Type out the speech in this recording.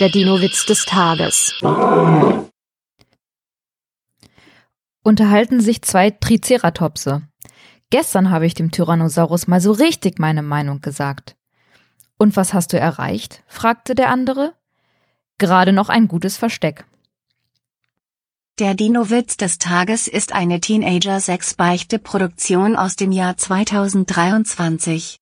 Der Dino-Witz des Tages. Unterhalten sich zwei Triceratopse. Gestern habe ich dem Tyrannosaurus mal so richtig meine Meinung gesagt. Und was hast du erreicht? fragte der andere. Gerade noch ein gutes Versteck. Der Dino-Witz des Tages ist eine Teenager-6-Beichte-Produktion aus dem Jahr 2023.